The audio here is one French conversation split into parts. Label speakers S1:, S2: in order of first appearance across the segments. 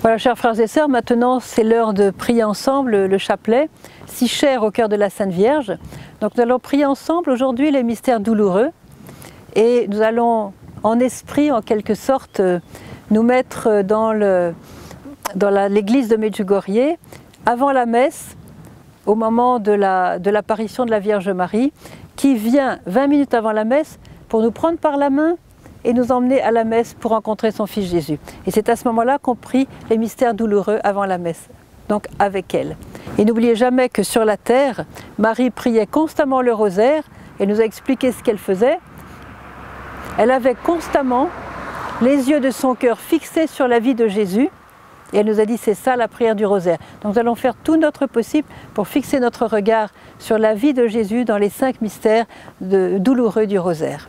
S1: Voilà, chers frères et sœurs, maintenant c'est l'heure de prier ensemble le chapelet, si cher au cœur de la Sainte Vierge. Donc nous allons prier ensemble aujourd'hui les mystères douloureux et nous allons en esprit, en quelque sorte, nous mettre dans l'église de Medjugorje avant la messe, au moment de l'apparition de, de la Vierge Marie, qui vient 20 minutes avant la messe pour nous prendre par la main et nous emmener à la messe pour rencontrer son Fils Jésus. Et c'est à ce moment-là qu'on prie les mystères douloureux avant la messe, donc avec elle. Et n'oubliez jamais que sur la terre, Marie priait constamment le rosaire et nous a expliqué ce qu'elle faisait. Elle avait constamment les yeux de son cœur fixés sur la vie de Jésus et elle nous a dit c'est ça la prière du rosaire. Donc nous allons faire tout notre possible pour fixer notre regard sur la vie de Jésus dans les cinq mystères douloureux du rosaire.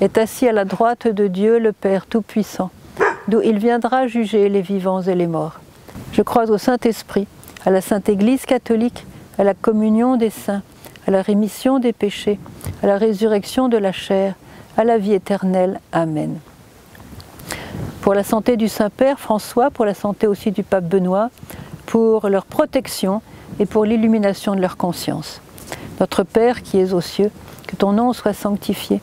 S1: est assis à la droite de Dieu le Père Tout-Puissant, d'où il viendra juger les vivants et les morts. Je crois au Saint-Esprit, à la Sainte Église catholique, à la communion des saints, à la rémission des péchés, à la résurrection de la chair, à la vie éternelle. Amen. Pour la santé du Saint-Père François, pour la santé aussi du Pape Benoît, pour leur protection et pour l'illumination de leur conscience. Notre Père qui es aux cieux, que ton nom soit sanctifié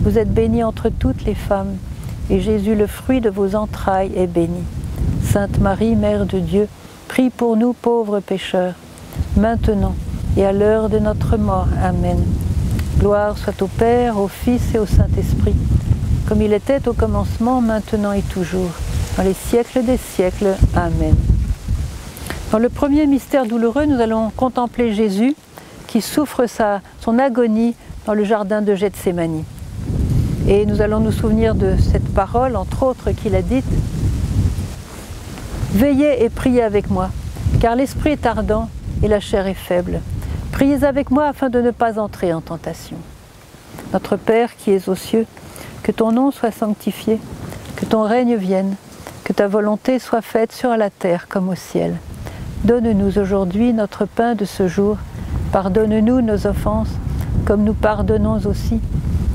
S1: Vous êtes bénie entre toutes les femmes, et Jésus, le fruit de vos entrailles, est béni. Sainte Marie, Mère de Dieu, prie pour nous pauvres pécheurs, maintenant et à l'heure de notre mort. Amen. Gloire soit au Père, au Fils et au Saint-Esprit, comme il était au commencement, maintenant et toujours, dans les siècles des siècles. Amen. Dans le premier mystère douloureux, nous allons contempler Jésus qui souffre sa, son agonie dans le jardin de Gethsémanie. Et nous allons nous souvenir de cette parole, entre autres, qu'il a dite Veillez et priez avec moi, car l'esprit est ardent et la chair est faible. Priez avec moi afin de ne pas entrer en tentation. Notre Père qui es aux cieux, que ton nom soit sanctifié, que ton règne vienne, que ta volonté soit faite sur la terre comme au ciel. Donne-nous aujourd'hui notre pain de ce jour. Pardonne-nous nos offenses, comme nous pardonnons aussi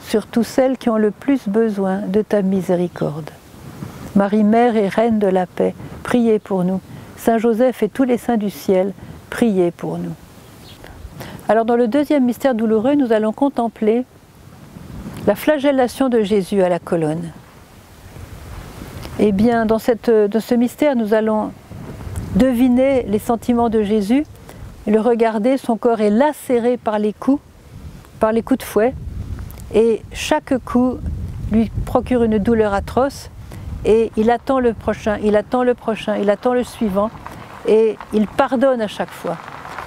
S1: surtout celles qui ont le plus besoin de ta miséricorde. Marie, Mère et Reine de la paix, priez pour nous. Saint Joseph et tous les saints du ciel, priez pour nous. Alors dans le deuxième mystère douloureux, nous allons contempler la flagellation de Jésus à la colonne. Eh bien, dans, ce mystère, nous allons deviner les sentiments de Jésus, le regarder, son corps est lacéré par les coups, par les coups de fouet, et chaque coup lui procure une douleur atroce, et il attend le prochain, il attend le prochain, il attend le suivant, et il pardonne à chaque fois.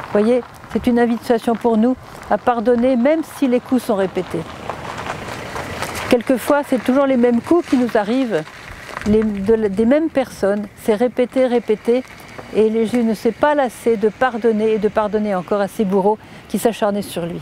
S1: Vous voyez, c'est une invitation pour nous à pardonner même si les coups sont répétés. Quelquefois, c'est toujours les mêmes coups qui nous arrivent, des mêmes personnes. C'est répété, répété. Et Jésus ne s'est pas lassé de pardonner et de pardonner encore à ses bourreaux qui s'acharnaient sur lui.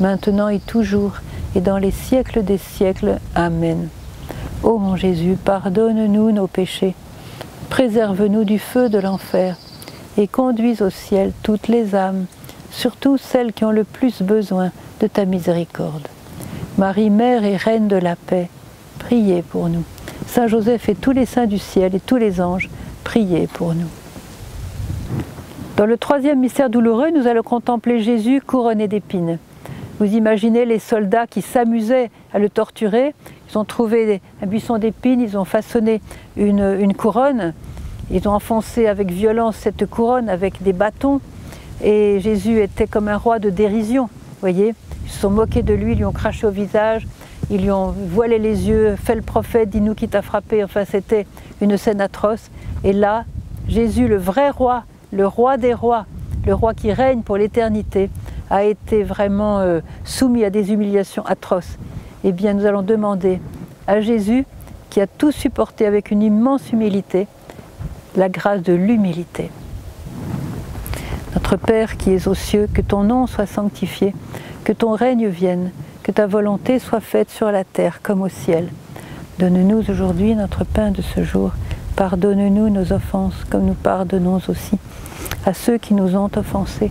S1: maintenant et toujours, et dans les siècles des siècles. Amen. Ô mon Jésus, pardonne-nous nos péchés, préserve-nous du feu de l'enfer, et conduis au ciel toutes les âmes, surtout celles qui ont le plus besoin de ta miséricorde. Marie, Mère et Reine de la paix, priez pour nous. Saint Joseph et tous les saints du ciel et tous les anges, priez pour nous. Dans le troisième mystère douloureux, nous allons contempler Jésus couronné d'épines. Vous imaginez les soldats qui s'amusaient à le torturer. Ils ont trouvé un buisson d'épines, ils ont façonné une, couronne. Ils ont enfoncé avec violence cette couronne avec des bâtons. Et Jésus était comme un roi de dérision. voyez Ils se sont moqués de lui, ils lui ont craché au visage, ils lui ont voilé les yeux, fait le prophète, dis-nous qui t'a frappé. Enfin, c'était une scène atroce. Et là, Jésus, le vrai roi, le roi des rois, le roi qui règne pour l'éternité, a été vraiment euh, soumis à des humiliations atroces. Eh bien, nous allons demander à Jésus, qui a tout supporté avec une immense humilité, la grâce de l'humilité. Notre Père qui es aux cieux, que ton nom soit sanctifié, que ton règne vienne, que ta volonté soit faite sur la terre comme au ciel. Donne-nous aujourd'hui notre pain de ce jour. Pardonne-nous nos offenses comme nous pardonnons aussi à ceux qui nous ont offensés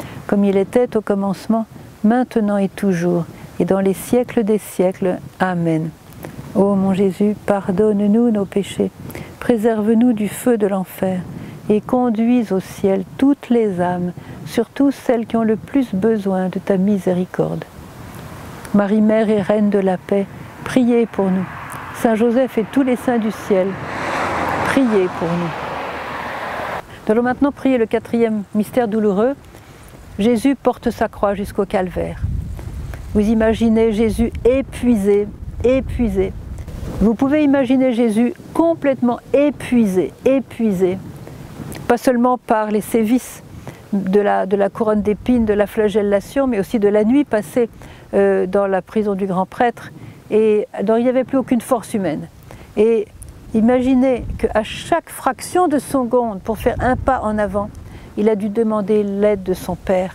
S1: comme il était au commencement, maintenant et toujours, et dans les siècles des siècles. Amen. Ô mon Jésus, pardonne-nous nos péchés, préserve-nous du feu de l'enfer, et conduis au ciel toutes les âmes, surtout celles qui ont le plus besoin de ta miséricorde. Marie-Mère et Reine de la paix, Priez pour nous. Saint Joseph et tous les saints du ciel, priez pour nous. Nous allons maintenant prier le quatrième mystère douloureux. Jésus porte sa croix jusqu'au calvaire. Vous imaginez Jésus épuisé, épuisé. Vous pouvez imaginer Jésus complètement épuisé, épuisé, pas seulement par les sévices de la, couronne d'épines, de la flagellation, mais aussi de la nuit passée euh, dans la prison du grand prêtre et il n'y avait plus aucune force humaine. Et imaginez qu'à chaque fraction de seconde, pour faire un pas en avant, il a dû demander l'aide de son Père.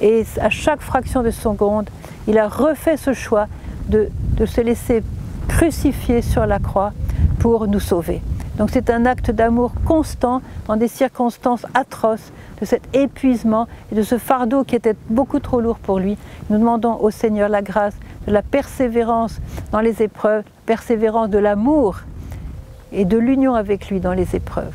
S1: Et à chaque fraction de seconde, il a refait ce choix de, de se laisser crucifier sur la croix pour nous sauver. Donc c'est un acte d'amour constant dans des circonstances atroces, de cet épuisement et de ce fardeau qui était beaucoup trop lourd pour lui. Nous demandons au Seigneur la grâce de la persévérance dans les épreuves, persévérance de l'amour et de l'union avec lui dans les épreuves.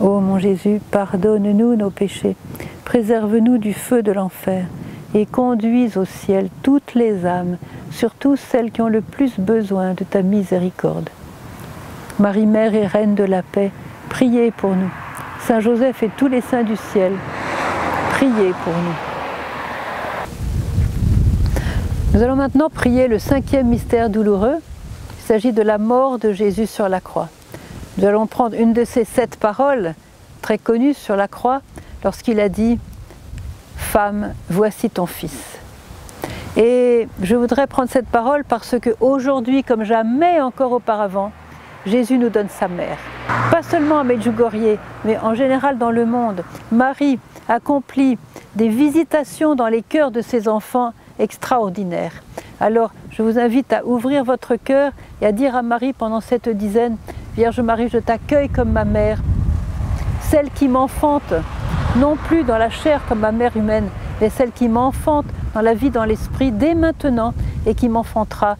S1: Ô mon Jésus, pardonne-nous nos péchés, préserve-nous du feu de l'enfer et conduis au ciel toutes les âmes, surtout celles qui ont le plus besoin de ta miséricorde. Marie Mère et Reine de la paix, priez pour nous. Saint Joseph et tous les saints du ciel, priez pour nous. Nous allons maintenant prier le cinquième mystère douloureux. Il s'agit de la mort de Jésus sur la croix. Nous allons prendre une de ces sept paroles très connues sur la croix lorsqu'il a dit Femme, voici ton fils. Et je voudrais prendre cette parole parce que aujourd'hui, comme jamais encore auparavant, Jésus nous donne sa mère. Pas seulement à Medjugorje, mais en général dans le monde. Marie accomplit des visitations dans les cœurs de ses enfants extraordinaires. Alors, je vous invite à ouvrir votre cœur et à dire à Marie pendant cette dizaine, Vierge Marie, je t'accueille comme ma mère, celle qui m'enfante, non plus dans la chair comme ma mère humaine, mais celle qui m'enfante dans la vie, dans l'esprit, dès maintenant, et qui m'enfantera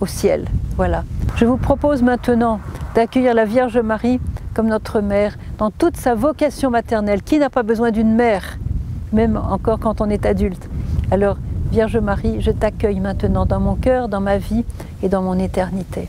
S1: au ciel. Voilà. Je vous propose maintenant d'accueillir la Vierge Marie comme notre mère dans toute sa vocation maternelle. Qui n'a pas besoin d'une mère, même encore quand on est adulte? Alors, Vierge Marie, je t'accueille maintenant dans mon cœur, dans ma vie et dans mon éternité.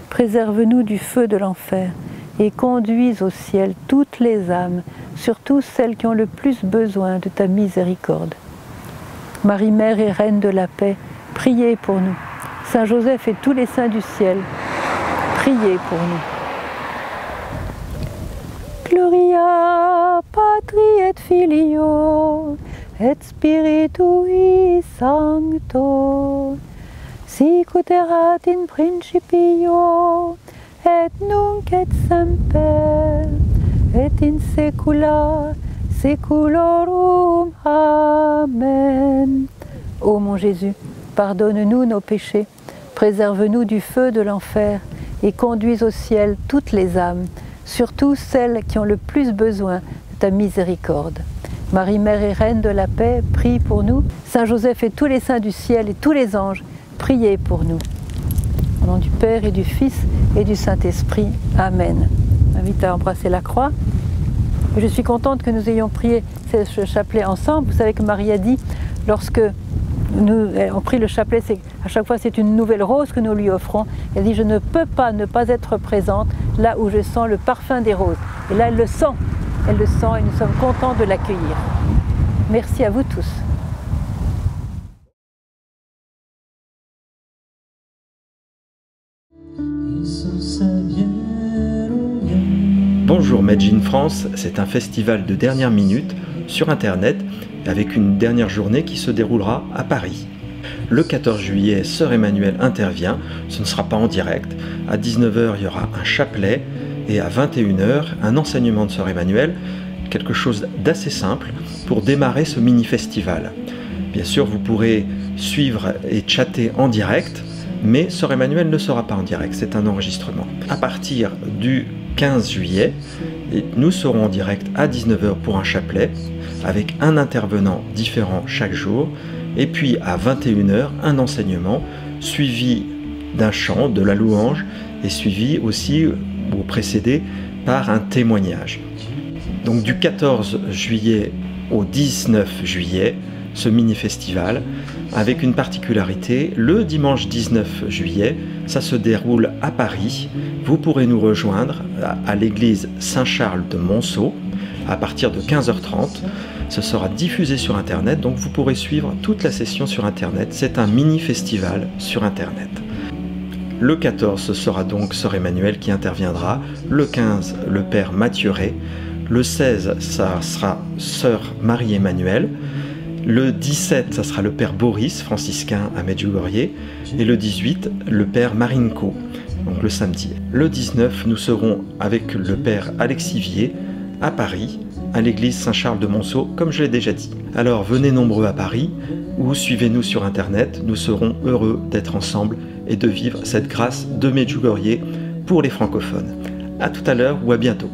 S1: préserve-nous du feu de l'enfer, et conduis au ciel toutes les âmes, surtout celles qui ont le plus besoin de ta miséricorde. Marie Mère et Reine de la paix, Priez pour nous. Saint Joseph et tous les saints du ciel, priez pour nous. Gloria Patri et Filio et Spiritui Sancto sic ut erat in principio et nunc et semper et in saecula saeculorum. Amen. Ô mon Jésus, Pardonne-nous nos péchés, préserve-nous du feu de l'enfer et conduis au ciel toutes les âmes, surtout celles qui ont le plus besoin de ta miséricorde. Marie, Mère et Reine de la paix, prie pour nous. Saint Joseph et tous les saints du ciel et tous les anges, priez pour nous. Au nom du Père et du Fils et du Saint-Esprit. Amen. J'invite à embrasser la croix. Je suis contente que nous ayons prié ce chapelet ensemble. Vous savez que Marie a dit, lorsque nous on prie le chapelet, à chaque fois c'est une nouvelle rose que nous lui offrons. Elle dit je ne peux pas ne pas être présente là où je sens le parfum des roses. Et là elle le sent, elle le sent et nous sommes contents de l'accueillir. Merci à vous tous.
S2: Bonjour Made France, c'est un festival de dernière minute sur internet avec une dernière journée qui se déroulera à Paris. Le 14 juillet, Sœur Emmanuel intervient, ce ne sera pas en direct. À 19h, il y aura un chapelet et à 21h, un enseignement de Sœur Emmanuel, quelque chose d'assez simple pour démarrer ce mini-festival. Bien sûr, vous pourrez suivre et chatter en direct, mais Sœur Emmanuel ne sera pas en direct, c'est un enregistrement. À partir du 15 juillet, nous serons en direct à 19h pour un chapelet avec un intervenant différent chaque jour, et puis à 21h, un enseignement suivi d'un chant, de la louange, et suivi aussi ou précédé par un témoignage. Donc du 14 juillet au 19 juillet, ce mini-festival, avec une particularité, le dimanche 19 juillet, ça se déroule à Paris. Vous pourrez nous rejoindre à l'église Saint-Charles de Monceau à partir de 15h30. Ce sera diffusé sur Internet, donc vous pourrez suivre toute la session sur Internet. C'est un mini-festival sur Internet. Le 14, ce sera donc Sœur Emmanuel qui interviendra. Le 15, le Père Mathieu Le 16, ça sera Sœur Marie-Emmanuel. Le 17, ça sera le Père Boris, franciscain à Medjugorje. Et le 18, le Père Marinko, donc le samedi. Le 19, nous serons avec le Père Alexivier à Paris à l'église Saint-Charles de Monceau, comme je l'ai déjà dit. Alors venez nombreux à Paris ou suivez-nous sur Internet, nous serons heureux d'être ensemble et de vivre cette grâce de Medjugorje pour les francophones. A tout à l'heure ou à bientôt.